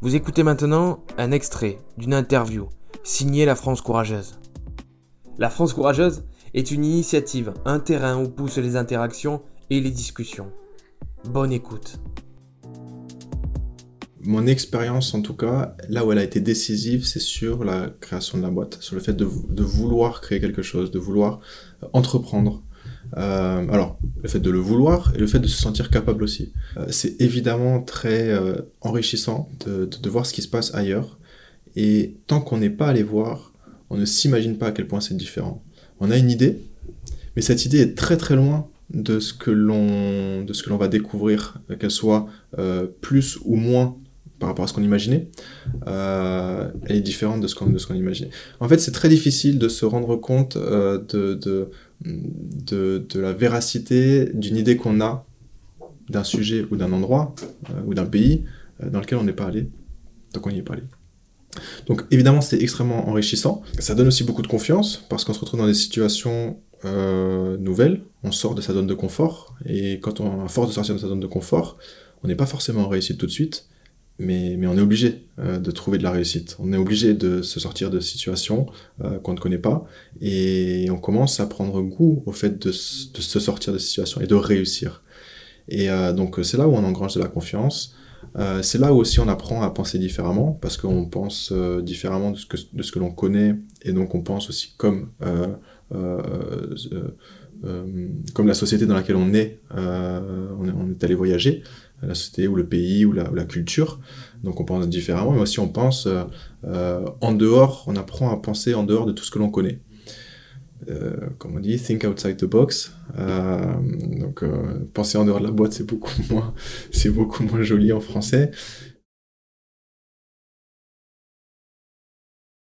Vous écoutez maintenant un extrait d'une interview signée La France Courageuse. La France Courageuse est une initiative, un terrain où poussent les interactions et les discussions. Bonne écoute. Mon expérience, en tout cas, là où elle a été décisive, c'est sur la création de la boîte, sur le fait de, vouloir créer quelque chose, de vouloir entreprendre. Euh, alors, le fait de le vouloir et le fait de se sentir capable aussi. Euh, c'est évidemment très euh, enrichissant de, voir ce qui se passe ailleurs. Et tant qu'on n'est pas allé voir, on ne s'imagine pas à quel point c'est différent. On a une idée, mais cette idée est très très loin de ce que l'on va découvrir, qu'elle soit plus ou moins par rapport à ce qu'on imaginait, elle est différente de ce qu'on imaginait. En fait, c'est très difficile de se rendre compte de, de, de, la véracité d'une idée qu'on a d'un sujet ou d'un endroit euh, ou d'un pays euh, dans lequel on n'est pas allé, donc on n'y est pas allé. Donc évidemment, c'est extrêmement enrichissant. Ça donne aussi beaucoup de confiance parce qu'on se retrouve dans des situations euh, nouvelles, on sort de sa zone de confort et quand on a force de sortir de sa zone de confort, on n'est pas forcément en réussite tout de suite mais, on est obligé euh, de trouver de la réussite. On est obligé de se sortir de situations euh, qu'on ne connaît pas et on commence à prendre goût au fait de, se sortir de situations et de réussir. Et euh, donc c'est là où on engrange de la confiance. C'est là où aussi on apprend à penser différemment parce qu'on pense différemment de ce que, de ce que l'on connaît et donc on pense aussi comme comme la société dans laquelle on est, on est allé voyager la société ou le pays ou la, culture. Donc on pense différemment, mais aussi on pense euh, euh, en dehors, on apprend à penser en dehors de tout ce que l'on connaît. Euh, comme on dit, think outside the box. Donc penser en dehors de la boîte, c'est beaucoup moins, c'est beaucoup moins joli en français.